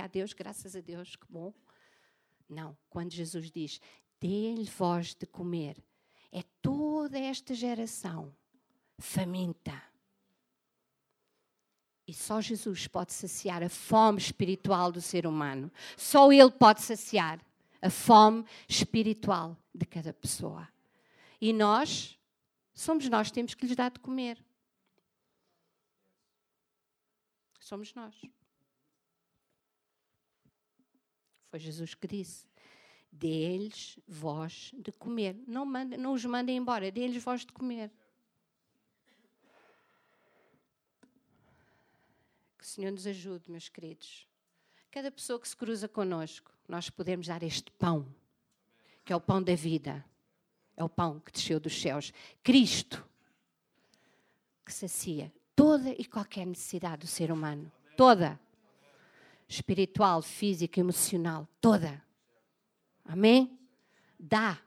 a Deus, graças a Deus, que bom. Não, quando Jesus diz, dê-lhe voz de comer, é toda esta geração faminta. E só Jesus pode saciar a fome espiritual do ser humano. Só Ele pode saciar a fome espiritual de cada pessoa. E nós, somos nós que temos que lhes dar de comer. Somos nós. Foi Jesus que disse: dê-lhes voz de comer. Não, mande, não os mandem embora, dê-lhes voz de comer. Que o Senhor nos ajude, meus queridos. Cada pessoa que se cruza conosco, nós podemos dar este pão, que é o pão da vida. É o pão que desceu dos céus. Cristo, que sacia toda e qualquer necessidade do ser humano. Toda. Espiritual, física, emocional. Toda. Amém? Dá.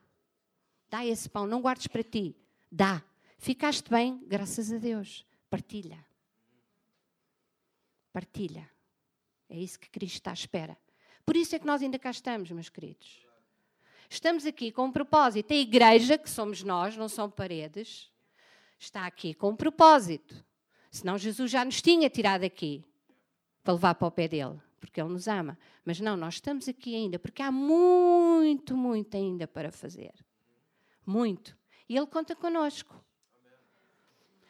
Dá esse pão. Não guardes para ti. Dá. Ficaste bem, graças a Deus. Partilha. Partilha. É isso que Cristo está à espera. Por isso é que nós ainda cá estamos, meus queridos. Estamos aqui com um propósito. A igreja, que somos nós, não são paredes, está aqui com um propósito. Senão Jesus já nos tinha tirado aqui para levar para o pé dele, porque ele nos ama. Mas não, nós estamos aqui ainda, porque há muito, muito ainda para fazer. Muito. E ele conta connosco.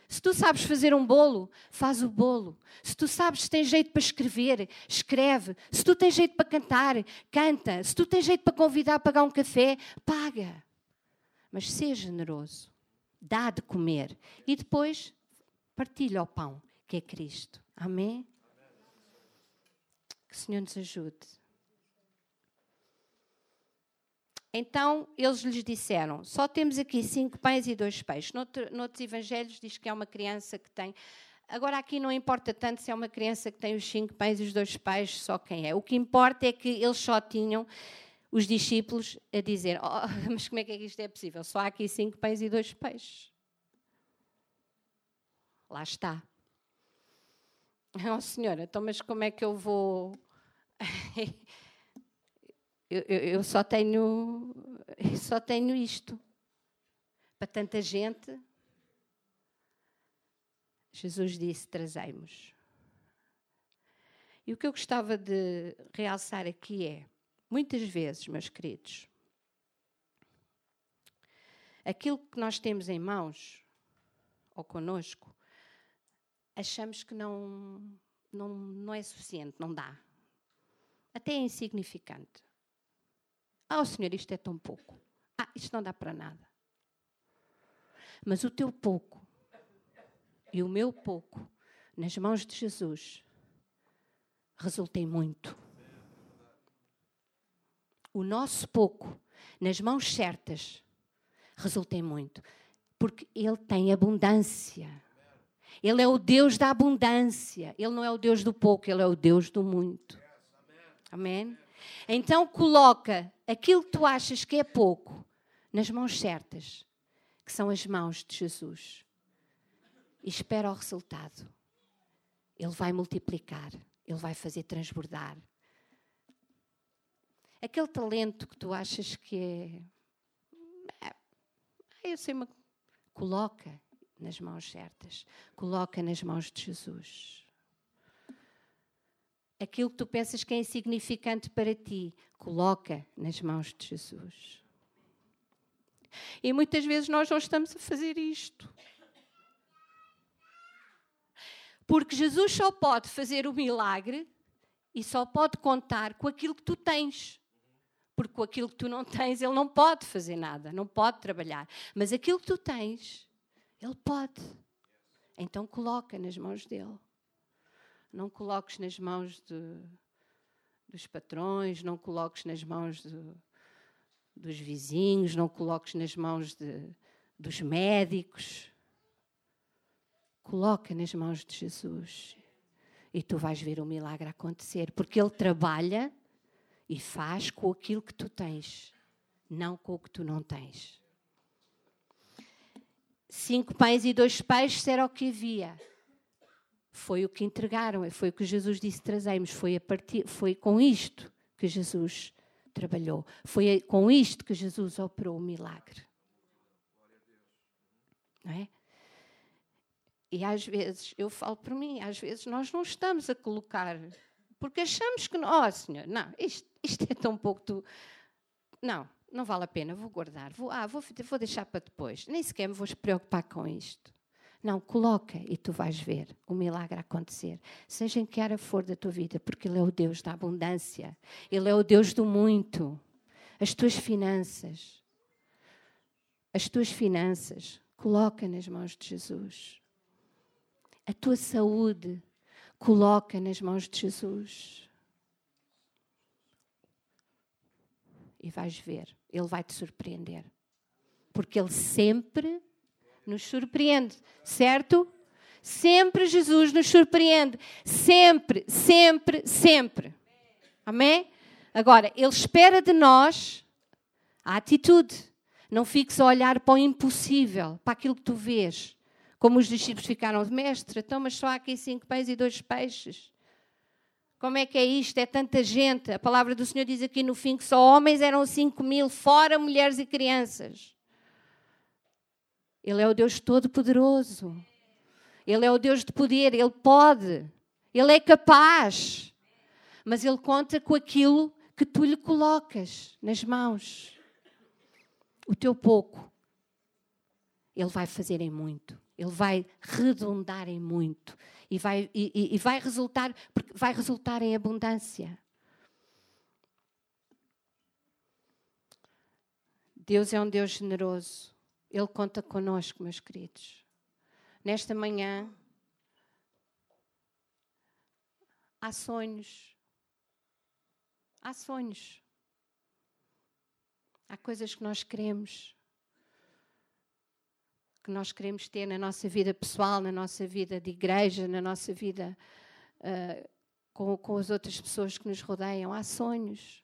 Se tu sabes fazer um bolo, faz o bolo. Se tu sabes se tens jeito para escrever, escreve. Se tu tens jeito para cantar, canta. Se tu tens jeito para convidar a pagar um café, paga. Mas seja generoso. Dá de comer. E depois partilha o pão, que é Cristo. Amém? Que o Senhor nos ajude. Então eles lhes disseram: Só temos aqui cinco pães e dois peixes. Noutro, noutros evangelhos diz que é uma criança que tem. Agora aqui não importa tanto se é uma criança que tem os cinco pães e os dois peixes, só quem é. O que importa é que eles só tinham os discípulos a dizer: oh, Mas como é que, é que isto é possível? Só há aqui cinco pães e dois peixes. Lá está. Oh, senhora, então, mas como é que eu vou. eu, eu, só tenho só tenho isto para tanta gente. Jesus disse: trazemos. E o que eu gostava de realçar aqui é, muitas vezes, meus queridos, aquilo que nós temos em mãos, ou conosco, achamos que não, não, não é suficiente, não dá. Até é insignificante. Ah, oh, Senhor, isto é tão pouco. Ah, isto não dá para nada. Mas o teu pouco e o meu pouco nas mãos de Jesus resulta em muito. O nosso pouco nas mãos certas resulta em muito. Porque Ele tem abundância. Ele é o Deus da abundância. Ele não é o Deus do pouco, Ele é o Deus do muito. Amém? Então coloca aquilo que tu achas que é pouco nas mãos certas, que são as mãos de Jesus. E espera o resultado. Ele vai multiplicar, ele vai fazer transbordar. Aquele talento que tu achas que é. é eu sei. Coloca nas mãos certas. Coloca nas mãos de Jesus aquilo que tu pensas que é insignificante para ti, coloca nas mãos de Jesus. E muitas vezes nós não estamos a fazer isto. Porque Jesus só pode fazer o milagre e só pode contar com aquilo que tu tens. Porque com aquilo que tu não tens, ele não pode fazer nada, não pode trabalhar. Mas aquilo que tu tens, ele pode. Então coloca nas mãos dele. Não coloques nas mãos de, dos patrões, não coloques nas mãos de, dos vizinhos, não coloques nas mãos de, dos médicos. Coloca nas mãos de Jesus e tu vais ver o milagre acontecer, porque Ele trabalha e faz com aquilo que tu tens, não com o que tu não tens. Cinco pães e dois peixes era o que havia. Foi o que entregaram, foi o que Jesus disse trazemos, foi, partir, foi com isto que Jesus trabalhou. Foi com isto que Jesus operou o milagre. Não é? E às vezes, eu falo por mim, às vezes nós não estamos a colocar, porque achamos que, ó oh, Senhor, não, isto, isto é tão pouco tu. Não, não vale a pena, vou guardar, vou, ah, vou, vou deixar para depois, nem sequer me vou preocupar com isto. Não, coloca e tu vais ver o milagre acontecer. Seja em que área for da tua vida, porque Ele é o Deus da abundância. Ele é o Deus do muito. As tuas finanças, as tuas finanças, coloca nas mãos de Jesus. A tua saúde, coloca nas mãos de Jesus. E vais ver, Ele vai te surpreender. Porque Ele sempre nos surpreende, certo? Sempre Jesus nos surpreende. Sempre, sempre, sempre. Amém? Agora, Ele espera de nós a atitude. Não fiques a olhar para o impossível, para aquilo que tu vês. Como os discípulos ficaram mestre, então, mas só há aqui cinco pães e dois peixes. Como é que é isto? É tanta gente. A palavra do Senhor diz aqui no fim que só homens eram cinco mil, fora mulheres e crianças. Ele é o Deus Todo-Poderoso. Ele é o Deus de poder. Ele pode. Ele é capaz. Mas Ele conta com aquilo que tu lhe colocas nas mãos. O teu pouco. Ele vai fazer em muito. Ele vai redundar em muito. E vai, e, e vai, resultar, vai resultar em abundância. Deus é um Deus generoso. Ele conta conosco, meus queridos. Nesta manhã, há sonhos. Há sonhos. Há coisas que nós queremos. Que nós queremos ter na nossa vida pessoal, na nossa vida de igreja, na nossa vida uh, com, com as outras pessoas que nos rodeiam. Há sonhos.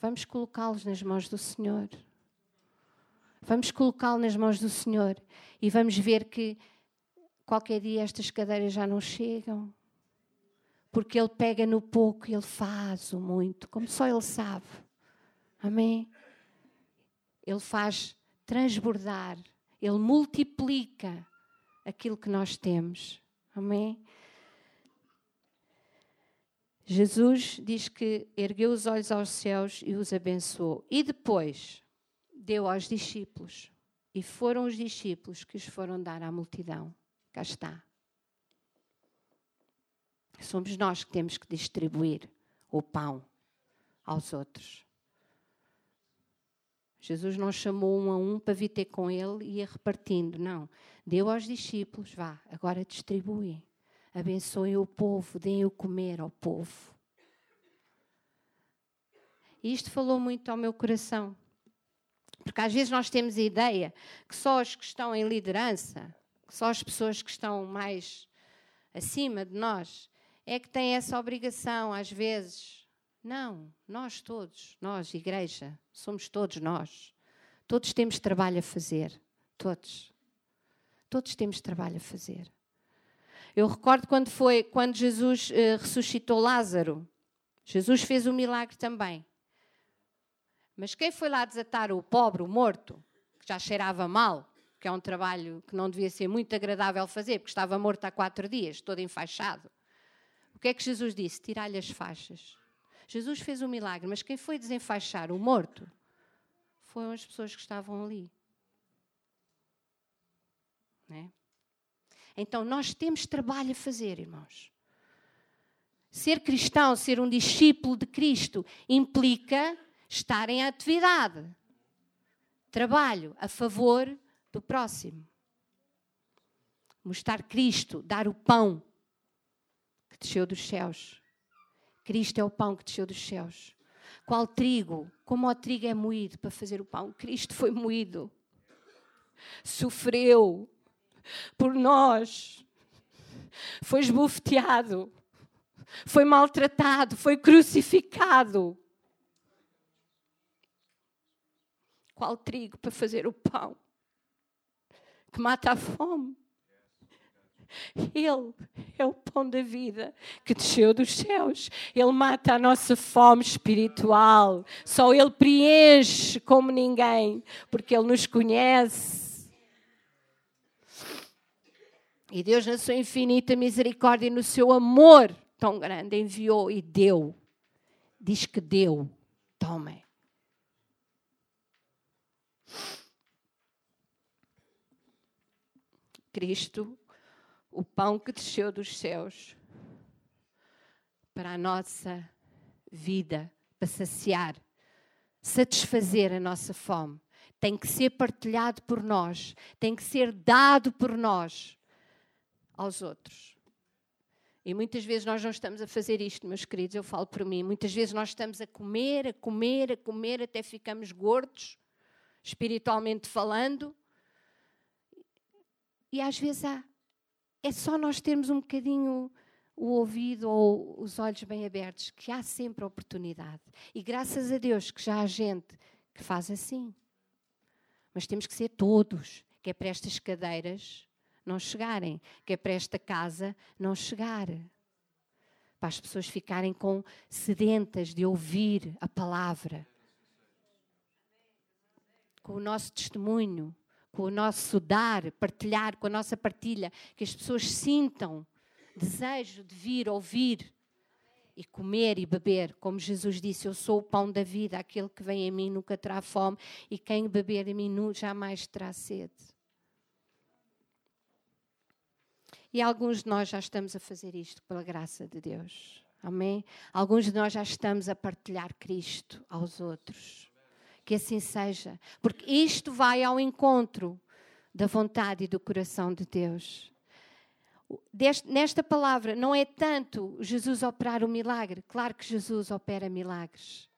Vamos colocá-los nas mãos do Senhor. Vamos colocá-lo nas mãos do Senhor e vamos ver que qualquer dia estas cadeiras já não chegam. Porque Ele pega no pouco e Ele faz o muito, como só Ele sabe. Amém? Ele faz transbordar, Ele multiplica aquilo que nós temos. Amém? Jesus diz que ergueu os olhos aos céus e os abençoou. E depois, deu aos discípulos. E foram os discípulos que os foram dar à multidão. Cá está. Somos nós que temos que distribuir o pão aos outros. Jesus não chamou um a um para vir ter com ele e ia repartindo. Não. Deu aos discípulos, vá, agora distribuem. Abençoem o povo, deem o comer ao povo. E isto falou muito ao meu coração. Porque às vezes nós temos a ideia que só os que estão em liderança, só as pessoas que estão mais acima de nós, é que têm essa obrigação, às vezes. Não, nós todos, nós, igreja, somos todos nós. Todos temos trabalho a fazer. Todos. Todos temos trabalho a fazer. Eu recordo quando foi, quando Jesus uh, ressuscitou Lázaro. Jesus fez o um milagre também. Mas quem foi lá desatar o pobre, o morto, que já cheirava mal, que é um trabalho que não devia ser muito agradável fazer, porque estava morto há quatro dias, todo enfaixado. O que é que Jesus disse? Tirar-lhe as faixas. Jesus fez um milagre, mas quem foi desenfaixar o morto foram as pessoas que estavam ali. É? Então nós temos trabalho a fazer, irmãos. Ser cristão, ser um discípulo de Cristo, implica estar em atividade, trabalho a favor do próximo. Mostrar Cristo, dar o pão que desceu dos céus. Cristo é o pão que desceu dos céus. Qual trigo? Como o trigo é moído para fazer o pão? Cristo foi moído. Sofreu por nós. Foi esbofeteado. Foi maltratado. Foi crucificado Qual trigo para fazer o pão? Que mata a fome. Ele é o pão da vida que desceu dos céus. Ele mata a nossa fome espiritual. Só Ele preenche como ninguém, porque Ele nos conhece. E Deus, na sua infinita misericórdia e no seu amor tão grande, enviou e deu. Diz que deu. Tomem. Cristo o pão que desceu dos céus para a nossa vida, para saciar, satisfazer a nossa fome. Tem que ser partilhado por nós, tem que ser dado por nós aos outros. E muitas vezes nós não estamos a fazer isto, meus queridos, eu falo por mim. Muitas vezes nós estamos a comer, a comer, a comer, até ficamos gordos, espiritualmente falando. E às vezes há é só nós termos um bocadinho o ouvido ou os olhos bem abertos, que há sempre oportunidade. E graças a Deus que já há gente que faz assim. Mas temos que ser todos, que é para estas cadeiras não chegarem, que é para esta casa não chegar. Para as pessoas ficarem com sedentas de ouvir a palavra. Com o nosso testemunho com o nosso dar, partilhar, com a nossa partilha, que as pessoas sintam desejo de vir ouvir e comer e beber, como Jesus disse: Eu sou o pão da vida, aquele que vem a mim nunca terá fome, e quem beber a mim jamais terá sede. E alguns de nós já estamos a fazer isto pela graça de Deus. Amém? Alguns de nós já estamos a partilhar Cristo aos outros. Que assim seja, porque isto vai ao encontro da vontade e do coração de Deus. Nesta palavra, não é tanto Jesus operar o milagre, claro que Jesus opera milagres,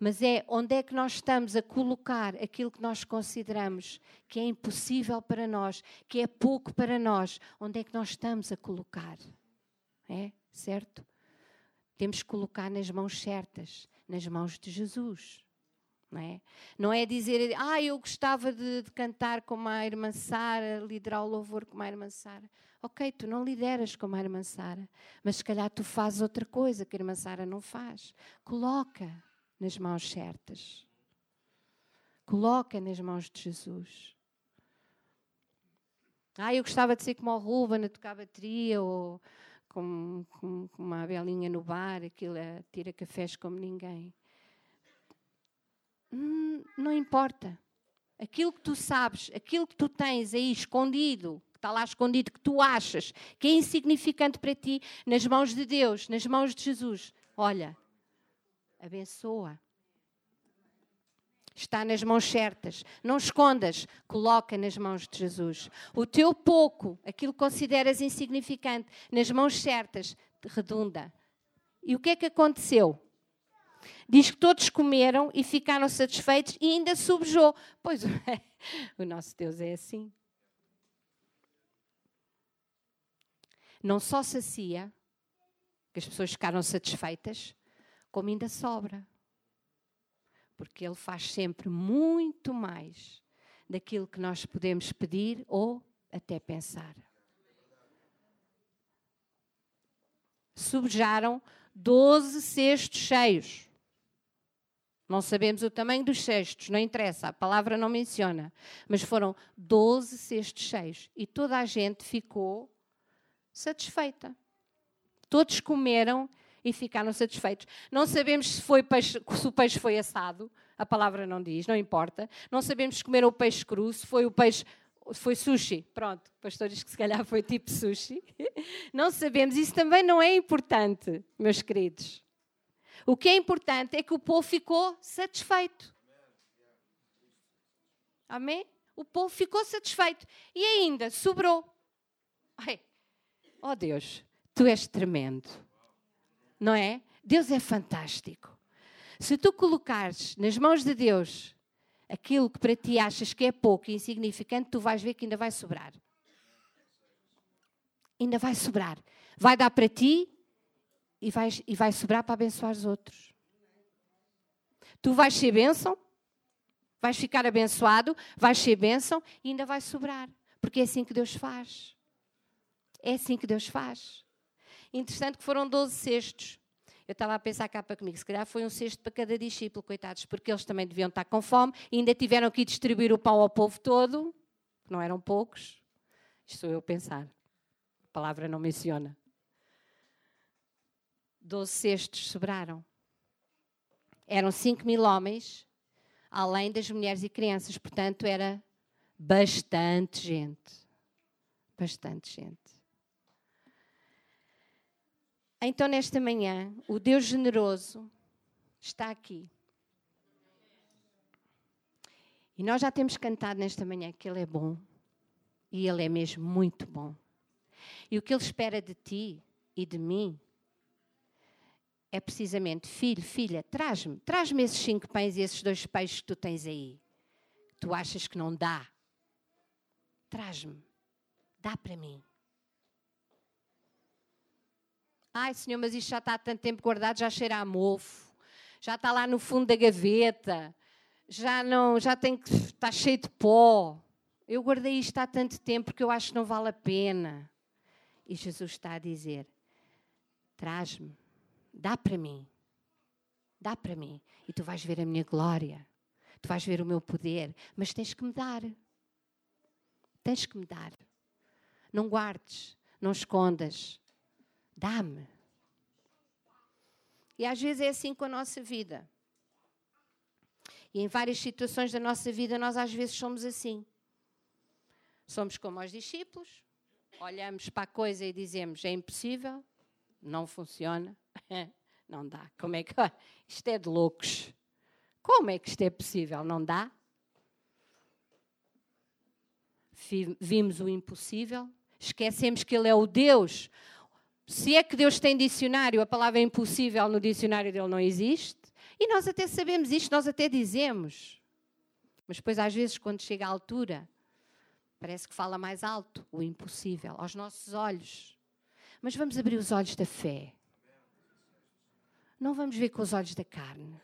mas é onde é que nós estamos a colocar aquilo que nós consideramos que é impossível para nós, que é pouco para nós, onde é que nós estamos a colocar? É? Certo? Temos que colocar nas mãos certas, nas mãos de Jesus. Não é? não é dizer, ah, eu gostava de, de, cantar como a irmã Sara, liderar o louvor como a irmã Sara. Ok, tu não lideras como a irmã Sara, mas se calhar tu fazes outra coisa que a irmã Sara não faz. Coloca nas mãos certas. Coloca nas mãos de Jesus. Ah, eu gostava de ser como o Ruben a tocar bateria ou como, como, como uma belinha no bar, aquilo a tira cafés como ninguém. Hum, não importa. Aquilo que tu sabes, aquilo que tu tens aí escondido, que está lá escondido, que tu achas que é insignificante para ti, nas mãos de Deus, nas mãos de Jesus, olha, abençoa. Está nas mãos certas. Não escondas, coloca nas mãos de Jesus. O teu pouco, aquilo que consideras insignificante, nas mãos certas, redunda. E o que é que aconteceu? Diz que todos comeram e ficaram satisfeitos e ainda subjou. Pois o nosso Deus é assim. Não só sacia, que as pessoas ficaram satisfeitas, como ainda sobra. Porque Ele faz sempre muito mais daquilo que nós podemos pedir ou até pensar. Subjaram 12 cestos cheios. Não sabemos o tamanho dos cestos, não interessa, a palavra não menciona. Mas foram 12 cestos cheios e toda a gente ficou satisfeita. Todos comeram e ficaram satisfeitos. Não sabemos se, foi peixe, se o peixe foi assado, a palavra não diz, não importa. Não sabemos se comeram o peixe cru, se foi o peixe foi sushi. Pronto, o pastor diz que se calhar foi tipo sushi. Não sabemos, isso também não é importante, meus queridos. O que é importante é que o povo ficou satisfeito. Amém? O povo ficou satisfeito. E ainda sobrou. Ai, oh Deus, tu és tremendo. Não é? Deus é fantástico. Se tu colocares nas mãos de Deus aquilo que para ti achas que é pouco e insignificante, tu vais ver que ainda vai sobrar. Ainda vai sobrar. Vai dar para ti e vai, e vai sobrar para abençoar os outros. Tu vais ser bênção, vais ficar abençoado, vais ser bênção e ainda vai sobrar. Porque é assim que Deus faz. É assim que Deus faz. Interessante que foram 12 cestos. Eu estava a pensar cá para comigo, se calhar foi um cesto para cada discípulo, coitados, porque eles também deviam estar com fome e ainda tiveram que distribuir o pão ao povo todo, não eram poucos. Isto sou eu pensar. A palavra não menciona. Doze cestos sobraram. Eram 5 mil homens, além das mulheres e crianças, portanto, era bastante gente. Bastante gente. Então, nesta manhã, o Deus generoso está aqui. E nós já temos cantado nesta manhã que Ele é bom. E Ele é mesmo muito bom. E o que Ele espera de ti e de mim é precisamente: filho, filha, traz-me, traz-me esses cinco pães e esses dois peixes que tu tens aí. Tu achas que não dá? Traz-me, dá para mim. Ai, Senhor, mas isto já está há tanto tempo guardado, já cheira a mofo, já está lá no fundo da gaveta, já não, já tem que está cheio de pó. Eu guardei isto há tanto tempo porque eu acho que não vale a pena. E Jesus está a dizer: traz-me, dá para mim, dá para mim, e tu vais ver a minha glória, tu vais ver o meu poder, mas tens que me dar. Tens que me dar. Não guardes, não escondas, Dá-me. E às vezes é assim com a nossa vida. E em várias situações da nossa vida, nós às vezes somos assim. Somos como os discípulos, olhamos para a coisa e dizemos: é impossível, não funciona, não dá. Como é que. Isto é de loucos. Como é que isto é possível? Não dá? Vimos o impossível, esquecemos que Ele é o Deus se é que Deus tem dicionário, a palavra impossível no dicionário dele não existe. E nós até sabemos isto, nós até dizemos. Mas depois, às vezes, quando chega à altura, parece que fala mais alto o impossível, aos nossos olhos. Mas vamos abrir os olhos da fé. Não vamos ver com os olhos da carne.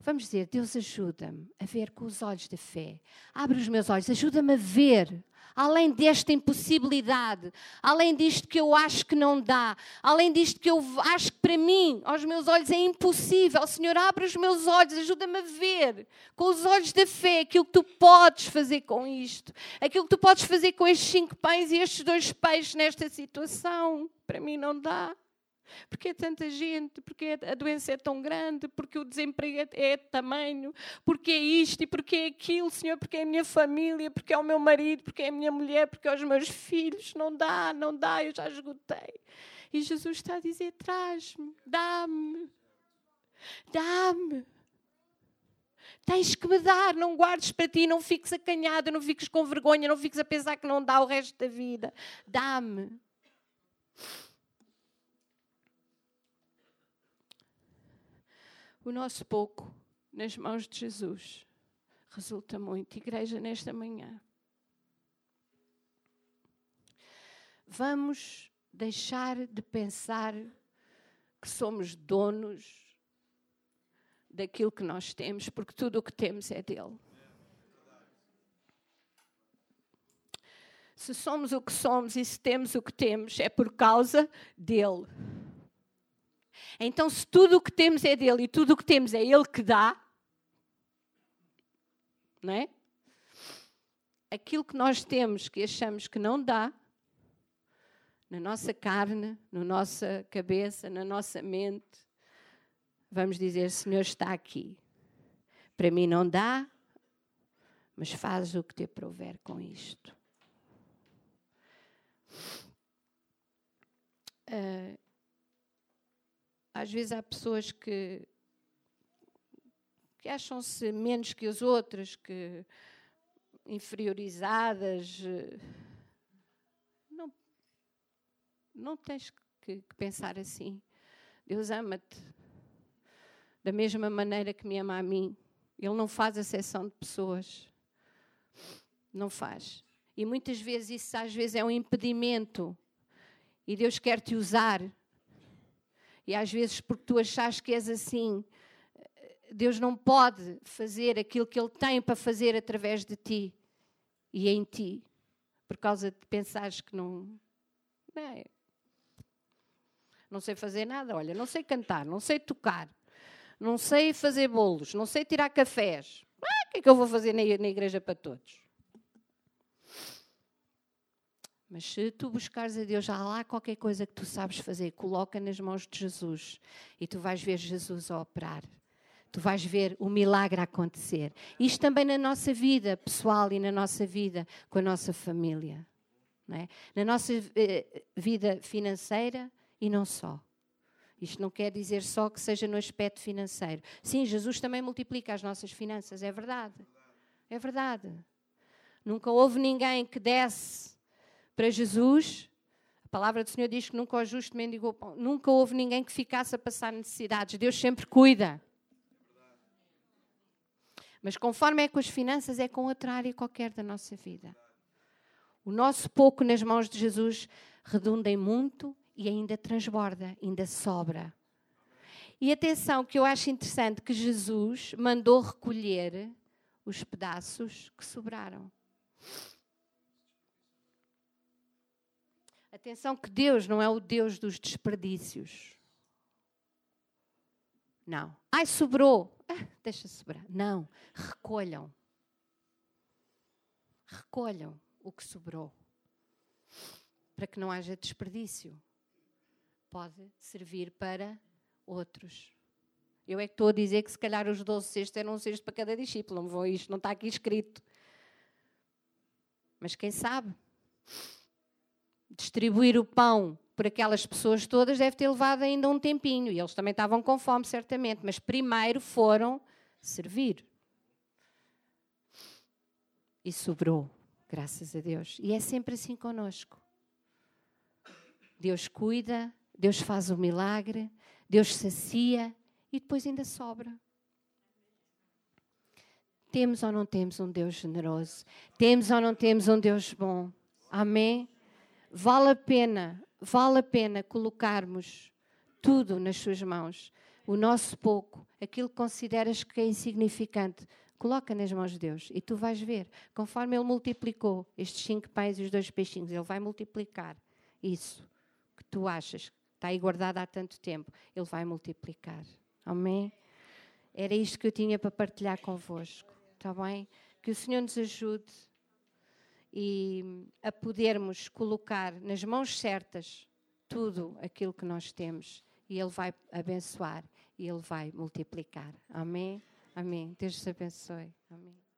Vamos dizer, Deus ajuda-me a ver com os olhos da fé. Abre os meus olhos, ajuda-me a ver além desta impossibilidade, além disto que eu acho que não dá, além disto que eu acho que para mim, aos meus olhos, é impossível. Senhor, abre os meus olhos, ajuda-me a ver com os olhos da fé aquilo que tu podes fazer com isto, aquilo que tu podes fazer com estes cinco pães e estes dois peixes nesta situação. Para mim não dá. Porque é tanta gente, porque a doença é tão grande, porque o desemprego é, é tamanho, porque é isto e porque é aquilo, Senhor, porque é a minha família, porque é o meu marido, porque é a minha mulher, porque é os meus filhos. Não dá, não dá, eu já esgotei. E Jesus está a dizer: traz-me, dá-me, dá-me. Tens que me dar, não guardes para ti, não fiques acanhada, não fiques com vergonha, não fiques a pensar que não dá o resto da vida. Dá-me. O nosso pouco nas mãos de Jesus resulta muito. Igreja, nesta manhã, vamos deixar de pensar que somos donos daquilo que nós temos, porque tudo o que temos é dele. Se somos o que somos e se temos o que temos, é por causa dele. Então, se tudo o que temos é dele e tudo o que temos é ele que dá, não é? Aquilo que nós temos que achamos que não dá, na nossa carne, na nossa cabeça, na nossa mente, vamos dizer: Senhor está aqui. Para mim não dá, mas faz o que te prover com isto. Uh, às vezes há pessoas que, que acham-se menos que as outras, que inferiorizadas. Não, não tens que, que pensar assim. Deus ama-te da mesma maneira que me ama a mim. Ele não faz exceção de pessoas. Não faz. E muitas vezes isso às vezes é um impedimento. E Deus quer te usar e às vezes, porque tu achas que és assim, Deus não pode fazer aquilo que Ele tem para fazer através de ti e em ti, por causa de pensares que não, Não, é? não sei fazer nada, olha, não sei cantar, não sei tocar, não sei fazer bolos, não sei tirar cafés. Ah, o que é que eu vou fazer na igreja para todos? Mas se tu buscares a Deus, há lá qualquer coisa que tu sabes fazer, coloca nas mãos de Jesus e tu vais ver Jesus a operar. Tu vais ver o milagre acontecer. Isto também na nossa vida pessoal e na nossa vida com a nossa família. É? Na nossa eh, vida financeira e não só. Isto não quer dizer só que seja no aspecto financeiro. Sim, Jesus também multiplica as nossas finanças, é verdade. É verdade. Nunca houve ninguém que desse para Jesus. A palavra do Senhor diz que nunca o justo mendigou pão. Nunca houve ninguém que ficasse a passar necessidades. Deus sempre cuida. Mas conforme é com as finanças, é com outra área qualquer da nossa vida. O nosso pouco nas mãos de Jesus redunda em muito e ainda transborda, ainda sobra. E atenção, que eu acho interessante que Jesus mandou recolher os pedaços que sobraram. Atenção que Deus não é o Deus dos desperdícios. Não. Ai, sobrou. Ah, deixa sobrar. Não. Recolham. Recolham o que sobrou. Para que não haja desperdício. Pode servir para outros. Eu é que estou a dizer que se calhar os 12 cestos eram um cesto para cada discípulo. Não vou isto, não está aqui escrito. Mas quem sabe? Distribuir o pão por aquelas pessoas todas deve ter levado ainda um tempinho. E eles também estavam com fome, certamente. Mas primeiro foram servir. E sobrou, graças a Deus. E é sempre assim conosco. Deus cuida, Deus faz o milagre, Deus sacia e depois ainda sobra. Temos ou não temos um Deus generoso? Temos ou não temos um Deus bom? Amém? Vale a pena vale a pena colocarmos tudo nas suas mãos. O nosso pouco, aquilo que consideras que é insignificante, coloca nas mãos de Deus e tu vais ver. Conforme Ele multiplicou estes cinco pães e os dois peixinhos, Ele vai multiplicar isso que tu achas que está aí guardado há tanto tempo. Ele vai multiplicar. Amém? Era isto que eu tinha para partilhar convosco. Está bem? Que o Senhor nos ajude e a podermos colocar nas mãos certas tudo aquilo que nós temos e Ele vai abençoar e Ele vai multiplicar. Amém? Amém. Deus te abençoe. Amém.